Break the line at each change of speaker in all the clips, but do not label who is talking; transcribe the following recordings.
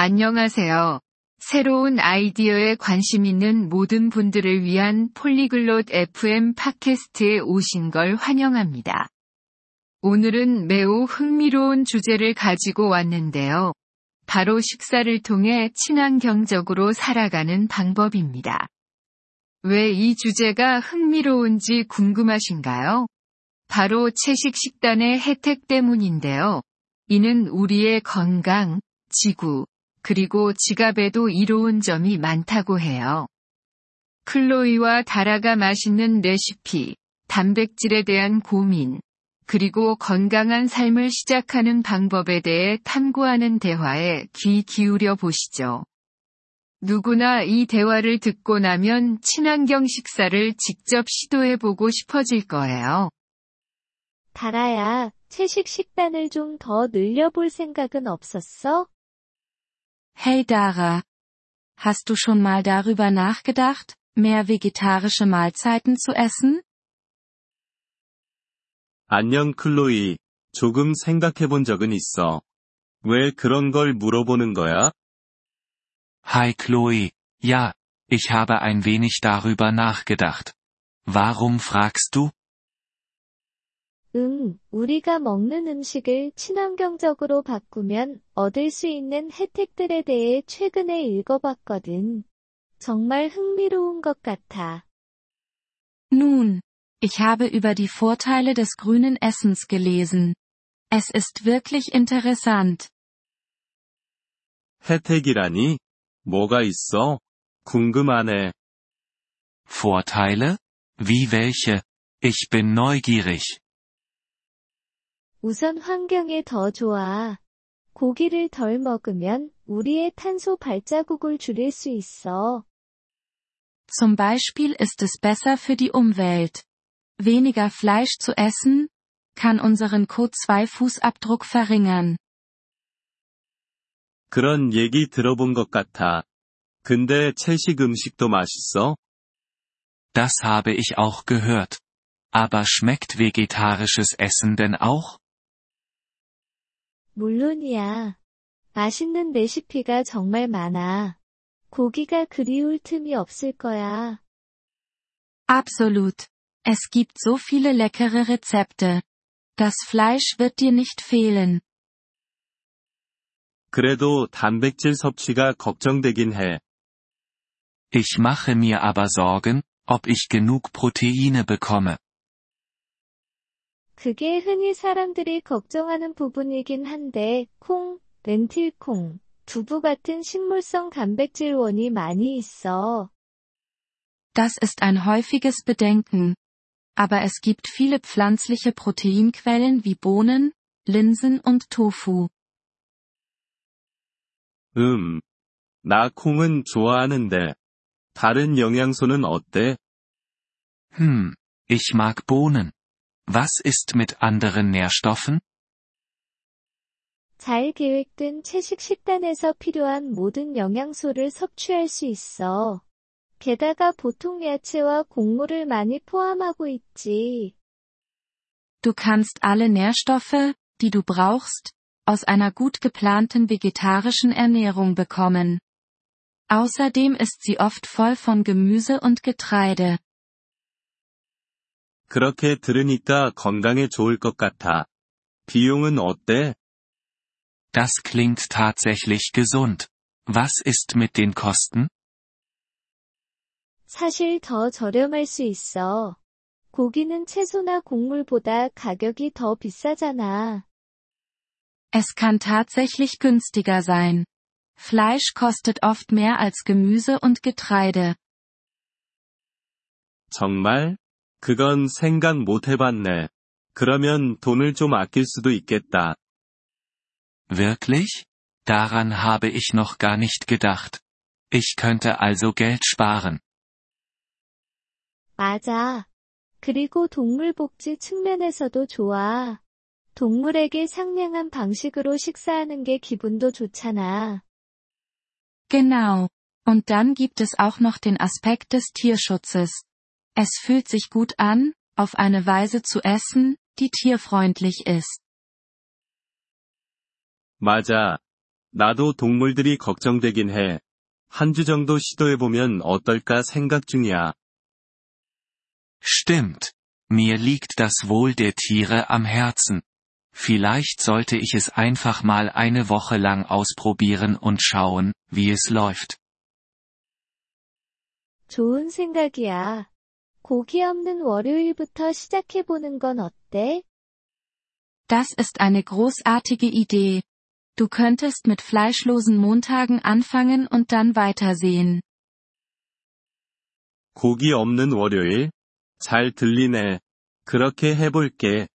안녕하세요. 새로운 아이디어에 관심 있는 모든 분들을 위한 폴리글롯 FM 팟캐스트에 오신 걸 환영합니다. 오늘은 매우 흥미로운 주제를 가지고 왔는데요. 바로 식사를 통해 친환경적으로 살아가는 방법입니다. 왜 이 주제가 흥미로운지 궁금하신가요? 바로 채식 식단의 혜택 때문인데요. 이는 우리의 건강, 지구, 그리고 지갑에도 이로운 점이 많다고 해요. 클로이와 다라가 맛있는 레시피, 단백질에 대한 고민, 그리고 건강한 삶을 시작하는 방법에 대해 탐구하는 대화에 귀 기울여 보시죠. 누구나 이 대화를 듣고 나면 친환경 식사를 직접 시도해 보고 싶어질 거예요.
다라야, 채식 식단을 좀 더 늘려볼 생각은 없었어?
Hey Dara. Hast du schon mal darüber nachgedacht, mehr vegetarische Mahlzeiten zu essen?
안녕 클로이. 조금 생각해 본 적은 있어. 왜 그런 걸 물어보는 거야?
Hi Chloe, ja, ich habe ein wenig darüber nachgedacht. Warum fragst du?
응, 우리가 먹는 음식을 친환경적으로 바꾸면 얻을 수 있는 혜택들에 대해 최근에 읽어봤거든. 정말 흥미로운 것 같아.
Nun, ich habe über die Vorteile des grünen Essens gelesen. Es ist wirklich interessant.
혜택이라니? 뭐가 있어? 궁금하네.
Vorteile? Wie welche? Ich bin neugierig.
우선 환경에 더 좋아. 고기를 덜 먹으면 우리의 탄소 발자국을 줄일 수 있어.
Zum Beispiel ist es besser für die Umwelt. Weniger Fleisch zu essen, kann unseren CO2-Fußabdruck verringern.
그런 얘기 들어본 것 같아. 근데 채식 음식도 맛있어?
Das habe ich auch gehört. Aber schmeckt vegetarisches Essen denn auch?
물론이야. 맛있는 레시피가 정말 많아. 고기가 그리울 틈이 없을 거야.
Absolut. Es gibt so viele leckere Rezepte. Das Fleisch wird dir nicht fehlen.
그래도 단백질 섭취가 걱정되긴 해.
Ich mache mir aber Sorgen, ob ich genug Proteine bekomme.
그게 흔히 사람들이 걱정하는 부분이긴 한데, 콩, 렌틸콩, 두부 같은 식물성 단백질원이 많이 있어.
Das ist ein häufiges Bedenken. Aber es gibt viele pflanzliche Proteinquellen wie Bohnen, Linsen und Tofu.
음. 나 콩은 좋아하는데. 다른 영양소는 어때?
Hm, ich mag Bohnen. Was ist mit anderen Nährstoffen?
잘 계획된 채식 식단에서 필요한 모든 영양소를 섭취할 수 있어. 게다가 보통 야채와 곡물을 많이 포함하고 있지.
Du kannst alle Nährstoffe, die du brauchst, aus einer gut geplanten vegetarischen Ernährung bekommen. Außerdem ist sie oft voll von Gemüse und Getreide.
그렇게 들으니까 건강에 좋을 것 같아. 비용은 어때?
Das klingt tatsächlich gesund. Was ist mit den Kosten?
사실 더 저렴할 수 있어. 고기는 채소나 곡물보다 가격이 더 비싸잖아.
Es kann tatsächlich günstiger sein. Fleisch kostet oft mehr als Gemüse und Getreide.
정말? 그건 생각 못 해봤네. 그러면 돈을 좀 아낄 수도 있겠다.
Wirklich? Daran habe ich noch gar nicht gedacht. Ich könnte also Geld sparen.
맞아. 그리고 동물 복지 측면에서도 좋아. 동물에게 상냥한 방식으로 식사하는 게 기분도 좋잖아.
Genau. Und dann gibt es auch noch den Aspekt des Tierschutzes. Es fühlt sich gut an, auf eine Weise zu essen, die tierfreundlich ist.
맞아. 나도 동물들이 걱정되긴 해. 한 주 정도 시도해보면 어떨까 생각 중이야.
Stimmt. Mir liegt das Wohl der Tiere am Herzen. Vielleicht sollte ich es einfach mal eine Woche lang ausprobieren und schauen, wie es läuft.
좋은 생각이야. 고기 없는 월요일부터 시작해보는 건 어때?
Das ist eine großartige Idee. Du könntest mit fleischlosen Montagen anfangen und dann weitersehen.
고기 없는 월요일? 잘 들리네. 그렇게 해볼게.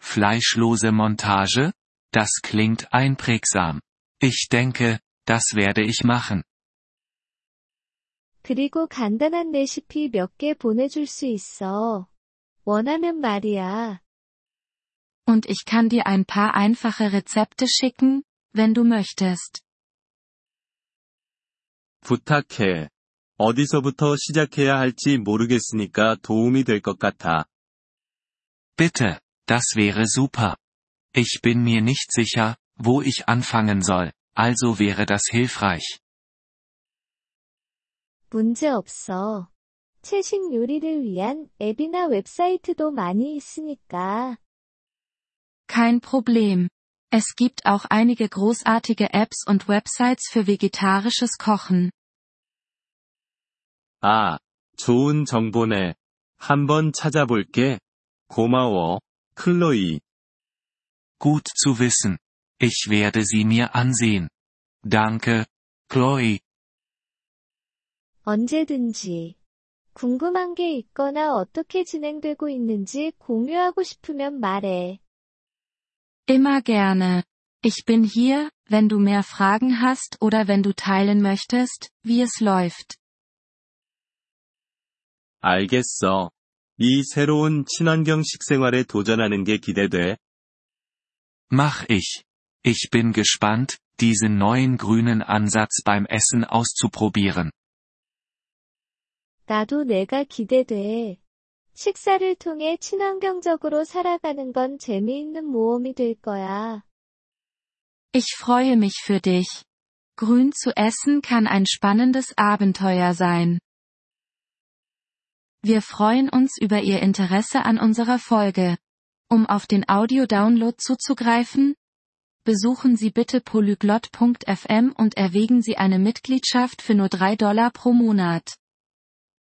Fleischlose Montage? Das klingt einprägsam. Ich denke, das werde ich machen.
그리고 간단한 레시피 몇 개 보내줄 수 있어. 원하면 말이야.
Und ich kann dir ein paar einfache Rezepte schicken, wenn du möchtest.
부탁해. 어디서부터 시작해야 할지 모르겠으니까 도움이 될 것 같아.
Bitte, das wäre super. Ich bin mir nicht sicher, wo ich anfangen soll, also wäre das hilfreich.
문제 없어. 최신 요리를 위한 앱이나 웹사이트도 많이 있으니까.
Kein Problem. Es gibt auch einige großartige Apps und Websites für vegetarisches Kochen.
아, 좋은 정보네. 한번 찾아볼게. 고마워, 클로이.
Gut zu wissen. Ich werde sie mir ansehen. Danke, Chloe.
언제든지. 궁금한 게 있거나 어떻게 진행되고 있는지 공유하고 싶으면 말해.
Immer gerne. Ich bin hier, wenn du mehr Fragen hast oder wenn du teilen möchtest, wie es läuft.
알겠어. 이 새로운 친환경 식생활에 도전하는 게 기대돼.
Mach ich. Ich bin gespannt, diesen neuen grünen Ansatz beim Essen auszuprobieren.
나도 내가 기대돼. 식사를 통해 친환경적으로 살아가는 건 재미있는 모험이 될 거야.
Ich freue mich für dich. Grün zu essen kann ein spannendes Abenteuer sein. Wir freuen uns über Ihr Interesse an unserer Folge. Um auf den Audio-Download zuzugreifen, besuchen Sie bitte polyglot.fm und erwägen Sie eine Mitgliedschaft für nur 3 Dollar pro Monat.